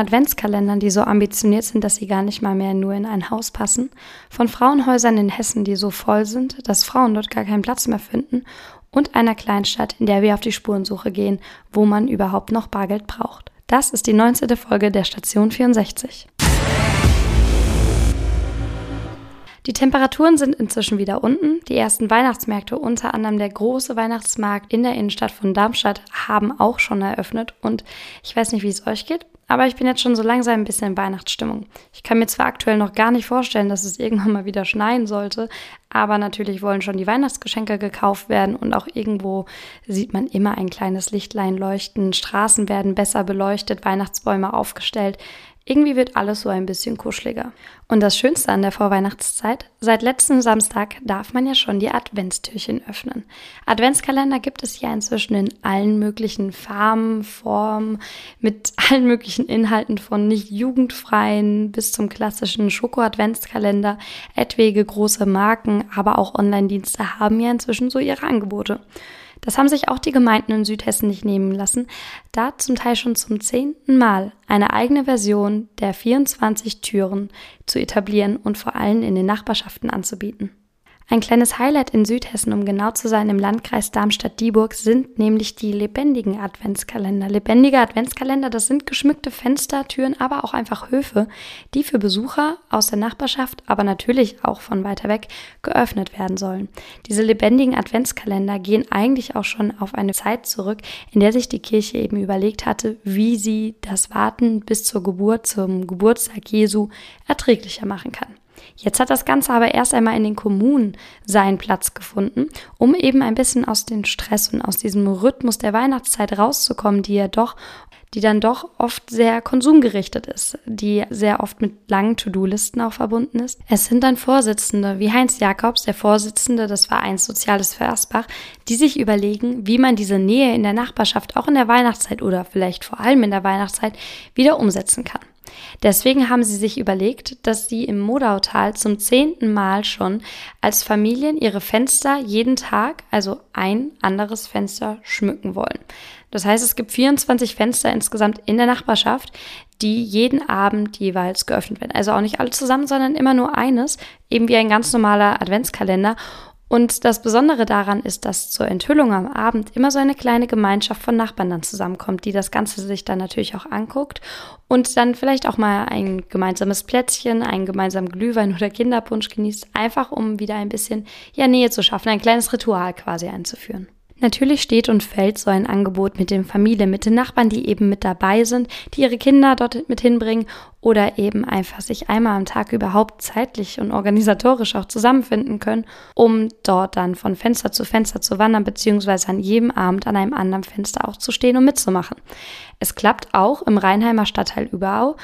Adventskalendern, die so ambitioniert sind, dass sie gar nicht mal mehr nur in ein Haus passen, von Frauenhäusern in Hessen, die so voll sind, dass Frauen dort gar keinen Platz mehr finden und einer Kleinstadt, in der wir auf die Spurensuche gehen, wo man überhaupt noch Bargeld braucht. Das ist die 19. Folge der Station 64. Die Temperaturen sind inzwischen wieder unten. Die ersten Weihnachtsmärkte, unter anderem der große Weihnachtsmarkt in der Innenstadt von Darmstadt, haben auch schon eröffnet. Und ich weiß nicht, wie es euch geht, aber ich bin jetzt schon so langsam ein bisschen in Weihnachtsstimmung. Ich kann mir zwar aktuell noch gar nicht vorstellen, dass es irgendwann mal wieder schneien sollte, aber natürlich wollen schon die Weihnachtsgeschenke gekauft werden und auch irgendwo sieht man immer ein kleines Lichtlein leuchten, Straßen werden besser beleuchtet, Weihnachtsbäume aufgestellt. Irgendwie wird alles so ein bisschen kuscheliger. Und das Schönste an der Vorweihnachtszeit, seit letztem Samstag darf man ja schon die Adventstürchen öffnen. Adventskalender gibt es ja inzwischen in allen möglichen Farben, Formen, mit allen möglichen Inhalten von nicht jugendfreien bis zum klassischen Schoko-Adventskalender. Etwaige große Marken, aber auch Online-Dienste haben ja inzwischen so ihre Angebote. Das haben sich auch die Gemeinden in Südhessen nicht nehmen lassen, da zum Teil schon zum zehnten Mal eine eigene Version der 24 Türen zu etablieren und vor allem in den Nachbarschaften anzubieten. Ein kleines Highlight in Südhessen, um genau zu sein, im Landkreis Darmstadt-Dieburg sind nämlich die lebendigen Adventskalender. Lebendige Adventskalender, das sind geschmückte Fenster, Türen, aber auch einfach Höfe, die für Besucher aus der Nachbarschaft, aber natürlich auch von weiter weg geöffnet werden sollen. Diese lebendigen Adventskalender gehen eigentlich auch schon auf eine Zeit zurück, in der sich die Kirche eben überlegt hatte, wie sie das Warten bis zur Geburt, zum Geburtstag Jesu erträglicher machen kann. Jetzt hat das Ganze aber erst einmal in den Kommunen seinen Platz gefunden, um eben ein bisschen aus dem Stress und aus diesem Rhythmus der Weihnachtszeit rauszukommen, die ja doch die dann doch oft sehr konsumgerichtet ist, die sehr oft mit langen To-Do-Listen auch verbunden ist. Es sind dann Vorsitzende wie Heinz Jakobs, der Vorsitzende des Vereins Soziales für Asbach, die sich überlegen, wie man diese Nähe in der Nachbarschaft auch in der Weihnachtszeit oder vielleicht vor allem in der Weihnachtszeit wieder umsetzen kann. Deswegen haben sie sich überlegt, dass sie im Modautal zum zehnten Mal schon als Familien ihre Fenster jeden Tag, also ein anderes Fenster, schmücken wollen. Das heißt, es gibt 24 Fenster insgesamt in der Nachbarschaft, die jeden Abend jeweils geöffnet werden. Also auch nicht alle zusammen, sondern immer nur eines, eben wie ein ganz normaler Adventskalender. Und das Besondere daran ist, dass zur Enthüllung am Abend immer so eine kleine Gemeinschaft von Nachbarn dann zusammenkommt, die das Ganze sich dann natürlich auch anguckt und dann vielleicht auch mal ein gemeinsames Plätzchen, einen gemeinsamen Glühwein oder Kinderpunsch genießt, einfach um wieder ein bisschen ja, Nähe zu schaffen, ein kleines Ritual quasi einzuführen. Natürlich steht und fällt so ein Angebot mit den Familien, mit den Nachbarn, die eben mit dabei sind, die ihre Kinder dort mit hinbringen oder eben einfach sich einmal am Tag überhaupt zeitlich und organisatorisch auch zusammenfinden können, um dort dann von Fenster zu Fenster zu wandern, beziehungsweise an jedem Abend an einem anderen Fenster auch zu stehen und mitzumachen. Es klappt auch im Rheinheimer Stadtteil Überau.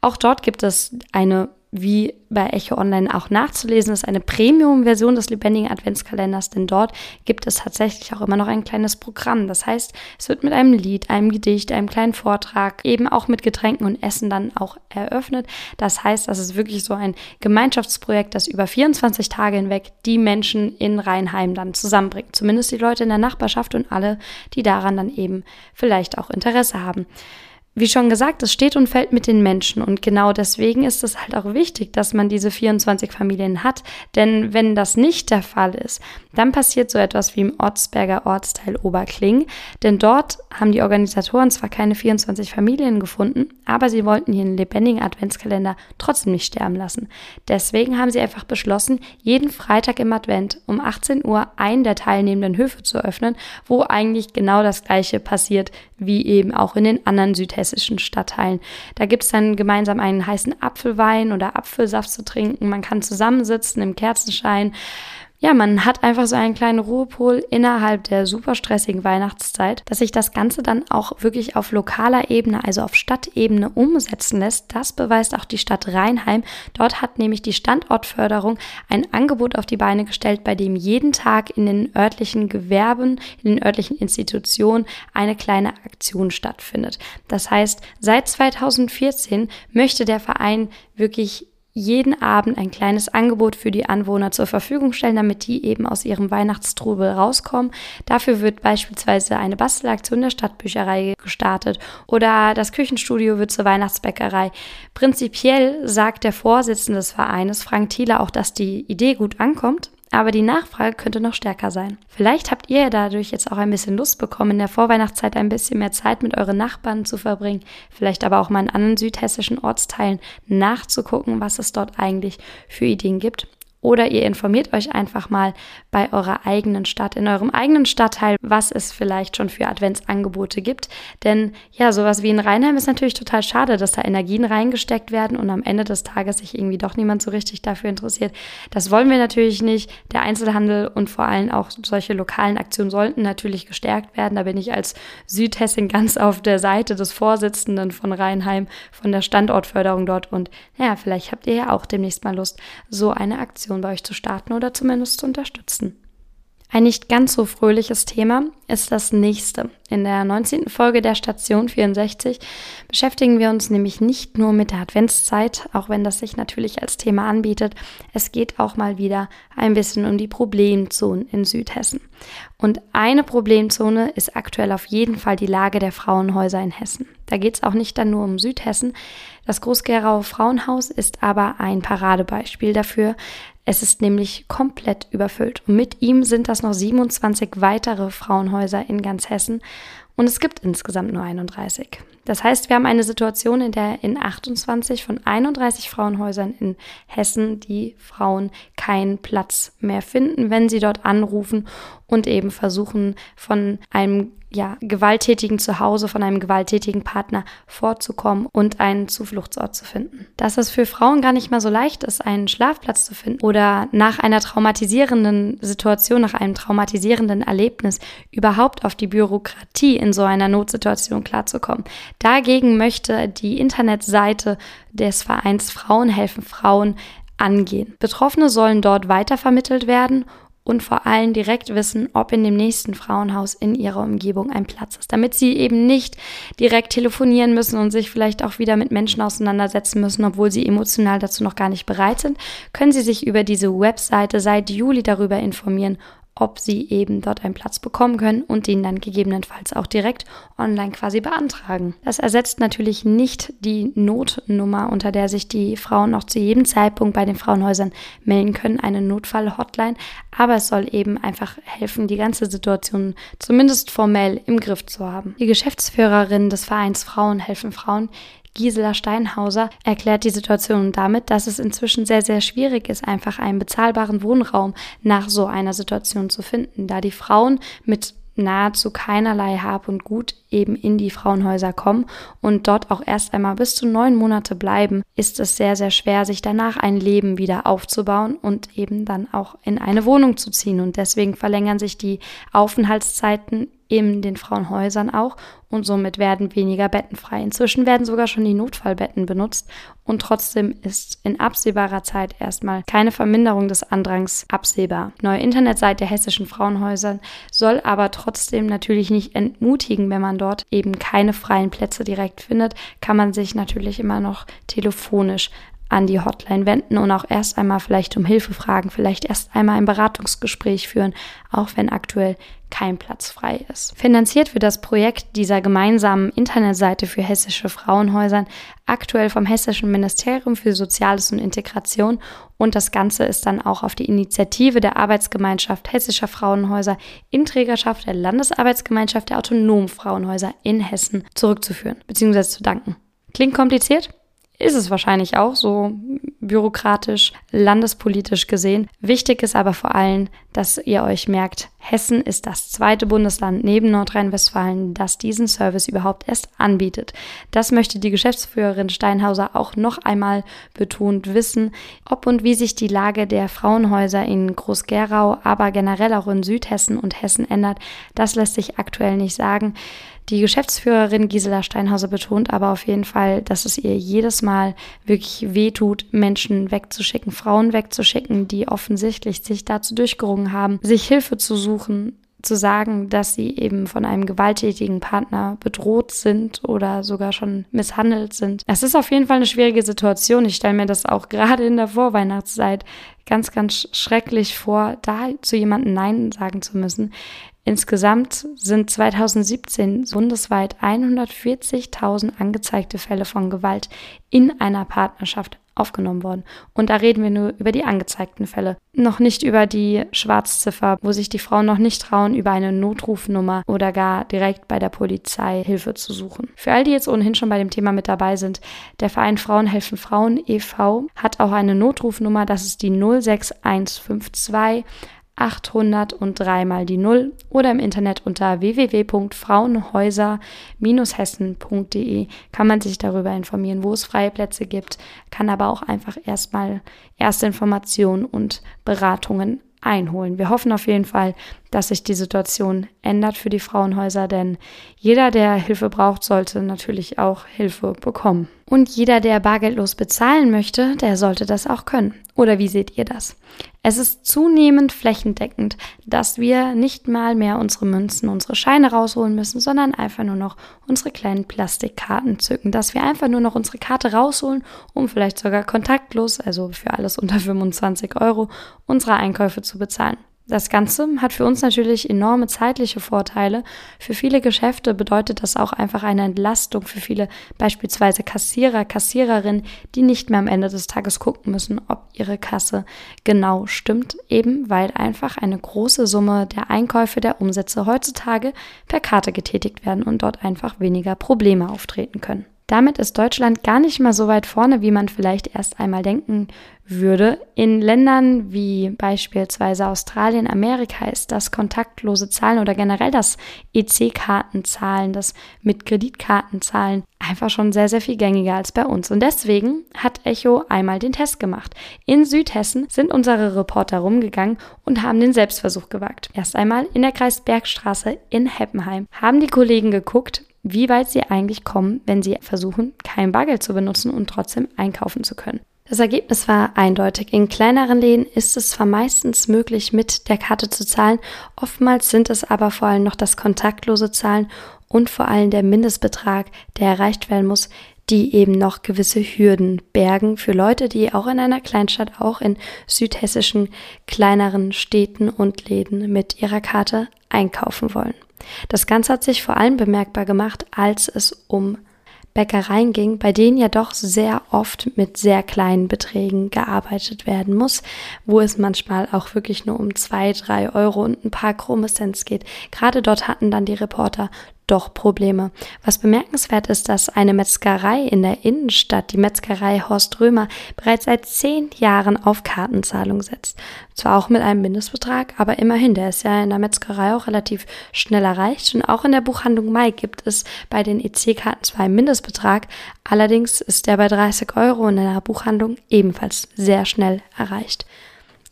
Auch dort gibt es eine wie bei Echo Online auch nachzulesen ist, eine Premium-Version des lebendigen Adventskalenders, denn dort gibt es tatsächlich auch immer noch ein kleines Programm. Das heißt, es wird mit einem Lied, einem Gedicht, einem kleinen Vortrag, eben auch mit Getränken und Essen dann auch eröffnet. Das heißt, das ist wirklich so ein Gemeinschaftsprojekt, das über 24 Tage hinweg die Menschen in Rheinheim dann zusammenbringt. Zumindest die Leute in der Nachbarschaft und alle, die daran dann eben vielleicht auch Interesse haben wie schon gesagt, es steht und fällt mit den Menschen. Und genau deswegen ist es halt auch wichtig, dass man diese 24 Familien hat, denn wenn das nicht der Fall ist, dann passiert so etwas wie im Ortsberger Ortsteil Oberkling, denn dort haben die Organisatoren zwar keine 24 Familien gefunden, aber sie wollten ihren lebendigen Adventskalender trotzdem nicht sterben lassen. Deswegen haben sie einfach beschlossen, jeden Freitag im Advent um 18 Uhr einen der teilnehmenden Höfe zu öffnen, wo eigentlich genau das gleiche passiert wie eben auch in den anderen südhessischen Stadtteilen. Da gibt es dann gemeinsam einen heißen Apfelwein oder Apfelsaft zu trinken. Man kann zusammensitzen im Kerzenschein ja, man hat einfach so einen kleinen Ruhepol innerhalb der super stressigen Weihnachtszeit, dass sich das Ganze dann auch wirklich auf lokaler Ebene, also auf Stadtebene umsetzen lässt. Das beweist auch die Stadt Rheinheim. Dort hat nämlich die Standortförderung ein Angebot auf die Beine gestellt, bei dem jeden Tag in den örtlichen Gewerben, in den örtlichen Institutionen eine kleine Aktion stattfindet. Das heißt, seit 2014 möchte der Verein wirklich jeden Abend ein kleines Angebot für die Anwohner zur Verfügung stellen, damit die eben aus ihrem Weihnachtstrubel rauskommen. Dafür wird beispielsweise eine Bastelaktion der Stadtbücherei gestartet oder das Küchenstudio wird zur Weihnachtsbäckerei. Prinzipiell sagt der Vorsitzende des Vereines, Frank Thieler, auch, dass die Idee gut ankommt aber die Nachfrage könnte noch stärker sein. Vielleicht habt ihr dadurch jetzt auch ein bisschen Lust bekommen, in der Vorweihnachtszeit ein bisschen mehr Zeit mit euren Nachbarn zu verbringen, vielleicht aber auch mal in anderen südhessischen Ortsteilen nachzugucken, was es dort eigentlich für Ideen gibt oder ihr informiert euch einfach mal bei eurer eigenen Stadt, in eurem eigenen Stadtteil, was es vielleicht schon für Adventsangebote gibt. Denn ja, sowas wie in Rheinheim ist natürlich total schade, dass da Energien reingesteckt werden und am Ende des Tages sich irgendwie doch niemand so richtig dafür interessiert. Das wollen wir natürlich nicht. Der Einzelhandel und vor allem auch solche lokalen Aktionen sollten natürlich gestärkt werden. Da bin ich als Südhessin ganz auf der Seite des Vorsitzenden von Rheinheim, von der Standortförderung dort. Und naja, vielleicht habt ihr ja auch demnächst mal Lust, so eine Aktion Aktion bei euch zu starten oder zumindest zu unterstützen. Ein nicht ganz so fröhliches Thema ist das nächste. In der 19. Folge der Station 64 beschäftigen wir uns nämlich nicht nur mit der Adventszeit, auch wenn das sich natürlich als Thema anbietet. Es geht auch mal wieder ein bisschen um die Problemzonen in Südhessen. Und eine Problemzone ist aktuell auf jeden Fall die Lage der Frauenhäuser in Hessen. Da geht es auch nicht dann nur um Südhessen. Das Groß-Gerauer Frauenhaus ist aber ein Paradebeispiel dafür, es ist nämlich komplett überfüllt. Und mit ihm sind das noch 27 weitere Frauenhäuser in ganz Hessen. Und es gibt insgesamt nur 31. Das heißt, wir haben eine Situation, in der in 28 von 31 Frauenhäusern in Hessen die Frauen keinen Platz mehr finden, wenn sie dort anrufen und eben versuchen, von einem ja, gewalttätigen Zuhause, von einem gewalttätigen Partner vorzukommen und einen Zufluchtsort zu finden. Dass es für Frauen gar nicht mal so leicht ist, einen Schlafplatz zu finden oder nach einer traumatisierenden Situation, nach einem traumatisierenden Erlebnis überhaupt auf die Bürokratie in so einer Notsituation klarzukommen. Dagegen möchte die Internetseite des Vereins Frauen helfen Frauen angehen. Betroffene sollen dort weitervermittelt werden und vor allem direkt wissen, ob in dem nächsten Frauenhaus in ihrer Umgebung ein Platz ist, damit sie eben nicht direkt telefonieren müssen und sich vielleicht auch wieder mit Menschen auseinandersetzen müssen, obwohl sie emotional dazu noch gar nicht bereit sind, können sie sich über diese Webseite seit Juli darüber informieren, ob sie eben dort einen Platz bekommen können und den dann gegebenenfalls auch direkt online quasi beantragen. Das ersetzt natürlich nicht die Notnummer, unter der sich die Frauen noch zu jedem Zeitpunkt bei den Frauenhäusern melden können, eine Notfall-Hotline, aber es soll eben einfach helfen, die ganze Situation zumindest formell im Griff zu haben. Die Geschäftsführerin des Vereins Frauen helfen Frauen Gisela Steinhauser erklärt die Situation damit, dass es inzwischen sehr, sehr schwierig ist, einfach einen bezahlbaren Wohnraum nach so einer Situation zu finden, da die Frauen mit nahezu keinerlei Hab und Gut eben in die Frauenhäuser kommen und dort auch erst einmal bis zu neun Monate bleiben, ist es sehr, sehr schwer, sich danach ein Leben wieder aufzubauen und eben dann auch in eine Wohnung zu ziehen. Und deswegen verlängern sich die Aufenthaltszeiten in den Frauenhäusern auch und somit werden weniger Betten frei. Inzwischen werden sogar schon die Notfallbetten benutzt und trotzdem ist in absehbarer Zeit erstmal keine Verminderung des Andrangs absehbar. Neue Internetseite der hessischen Frauenhäusern soll aber trotzdem natürlich nicht entmutigen, wenn man dort eben keine freien Plätze direkt findet, kann man sich natürlich immer noch telefonisch an die Hotline wenden und auch erst einmal vielleicht um Hilfe fragen, vielleicht erst einmal ein Beratungsgespräch führen, auch wenn aktuell kein Platz frei ist. Finanziert wird das Projekt dieser gemeinsamen Internetseite für hessische Frauenhäusern aktuell vom Hessischen Ministerium für Soziales und Integration und das Ganze ist dann auch auf die Initiative der Arbeitsgemeinschaft hessischer Frauenhäuser in Trägerschaft der Landesarbeitsgemeinschaft der autonomen Frauenhäuser in Hessen zurückzuführen bzw. zu danken. Klingt kompliziert? Ist es wahrscheinlich auch so bürokratisch, landespolitisch gesehen. Wichtig ist aber vor allem, dass ihr euch merkt, Hessen ist das zweite Bundesland neben Nordrhein-Westfalen, das diesen Service überhaupt erst anbietet. Das möchte die Geschäftsführerin Steinhauser auch noch einmal betont wissen, ob und wie sich die Lage der Frauenhäuser in Groß-Gerau, aber generell auch in Südhessen und Hessen ändert. Das lässt sich aktuell nicht sagen. Die Geschäftsführerin Gisela Steinhauser betont aber auf jeden Fall, dass es ihr jedes Mal wirklich wehtut, Menschen wegzuschicken, Frauen wegzuschicken, die offensichtlich sich dazu durchgerungen haben, sich Hilfe zu suchen, zu sagen, dass sie eben von einem gewalttätigen Partner bedroht sind oder sogar schon misshandelt sind. Es ist auf jeden Fall eine schwierige Situation. Ich stelle mir das auch gerade in der Vorweihnachtszeit ganz, ganz schrecklich vor, da zu jemandem Nein sagen zu müssen. Insgesamt sind 2017 bundesweit 140.000 angezeigte Fälle von Gewalt in einer Partnerschaft aufgenommen worden. Und da reden wir nur über die angezeigten Fälle. Noch nicht über die Schwarzziffer, wo sich die Frauen noch nicht trauen, über eine Notrufnummer oder gar direkt bei der Polizei Hilfe zu suchen. Für all die jetzt ohnehin schon bei dem Thema mit dabei sind, der Verein Frauen helfen Frauen e.V. hat auch eine Notrufnummer, das ist die 06152 800 und dreimal die Null oder im Internet unter www.frauenhäuser-hessen.de kann man sich darüber informieren, wo es freie Plätze gibt, kann aber auch einfach erstmal erste Informationen und Beratungen einholen. Wir hoffen auf jeden Fall, dass sich die Situation ändert für die Frauenhäuser, denn jeder, der Hilfe braucht, sollte natürlich auch Hilfe bekommen. Und jeder, der bargeldlos bezahlen möchte, der sollte das auch können. Oder wie seht ihr das? Es ist zunehmend flächendeckend, dass wir nicht mal mehr unsere Münzen, unsere Scheine rausholen müssen, sondern einfach nur noch unsere kleinen Plastikkarten zücken. Dass wir einfach nur noch unsere Karte rausholen, um vielleicht sogar kontaktlos, also für alles unter 25 Euro, unsere Einkäufe zu bezahlen. Das Ganze hat für uns natürlich enorme zeitliche Vorteile. Für viele Geschäfte bedeutet das auch einfach eine Entlastung für viele beispielsweise Kassierer, Kassiererinnen, die nicht mehr am Ende des Tages gucken müssen, ob ihre Kasse genau stimmt, eben weil einfach eine große Summe der Einkäufe, der Umsätze heutzutage per Karte getätigt werden und dort einfach weniger Probleme auftreten können. Damit ist Deutschland gar nicht mal so weit vorne, wie man vielleicht erst einmal denken würde. In Ländern wie beispielsweise Australien, Amerika ist das kontaktlose Zahlen oder generell das EC-Kartenzahlen, das mit Kreditkartenzahlen einfach schon sehr, sehr viel gängiger als bei uns. Und deswegen hat Echo einmal den Test gemacht. In Südhessen sind unsere Reporter rumgegangen und haben den Selbstversuch gewagt. Erst einmal in der Kreisbergstraße in Heppenheim haben die Kollegen geguckt, wie weit sie eigentlich kommen, wenn sie versuchen, kein Bargeld zu benutzen und trotzdem einkaufen zu können. Das Ergebnis war eindeutig. In kleineren Läden ist es zwar meistens möglich, mit der Karte zu zahlen, oftmals sind es aber vor allem noch das kontaktlose Zahlen und vor allem der Mindestbetrag, der erreicht werden muss, die eben noch gewisse Hürden bergen für Leute, die auch in einer Kleinstadt, auch in südhessischen kleineren Städten und Läden mit ihrer Karte einkaufen wollen. Das Ganze hat sich vor allem bemerkbar gemacht, als es um Bäckereien ging, bei denen ja doch sehr oft mit sehr kleinen Beträgen gearbeitet werden muss, wo es manchmal auch wirklich nur um zwei, drei Euro und ein paar krumme Cents geht. Gerade dort hatten dann die Reporter doch Probleme. Was bemerkenswert ist, dass eine Metzgerei in der Innenstadt, die Metzgerei Horst Römer, bereits seit zehn Jahren auf Kartenzahlung setzt. Zwar auch mit einem Mindestbetrag, aber immerhin, der ist ja in der Metzgerei auch relativ schnell erreicht. Und auch in der Buchhandlung Mai gibt es bei den EC-Karten zwar einen Mindestbetrag, allerdings ist der bei 30 Euro in der Buchhandlung ebenfalls sehr schnell erreicht.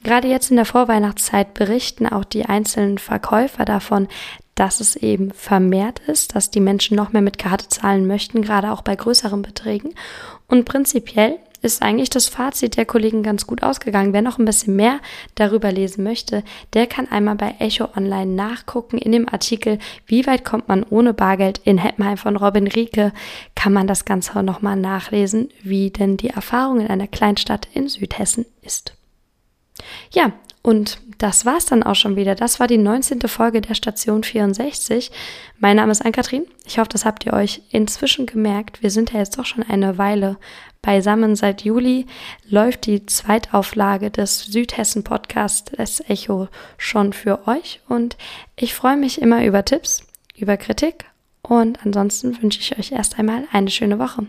Gerade jetzt in der Vorweihnachtszeit berichten auch die einzelnen Verkäufer davon, dass es eben vermehrt ist, dass die Menschen noch mehr mit Karte zahlen möchten, gerade auch bei größeren Beträgen. Und prinzipiell ist eigentlich das Fazit der Kollegen ganz gut ausgegangen. Wer noch ein bisschen mehr darüber lesen möchte, der kann einmal bei Echo Online nachgucken. In dem Artikel, wie weit kommt man ohne Bargeld in Heppenheim von Robin Rieke, kann man das Ganze nochmal nachlesen, wie denn die Erfahrung in einer Kleinstadt in Südhessen ist. Ja, und das war's dann auch schon wieder. Das war die 19. Folge der Station 64. Mein Name ist Ann-Kathrin. Ich hoffe, das habt ihr euch inzwischen gemerkt. Wir sind ja jetzt doch schon eine Weile beisammen. Seit Juli läuft die Zweitauflage des Südhessen-Podcasts Das Echo schon für euch. Und ich freue mich immer über Tipps, über Kritik. Und ansonsten wünsche ich euch erst einmal eine schöne Woche.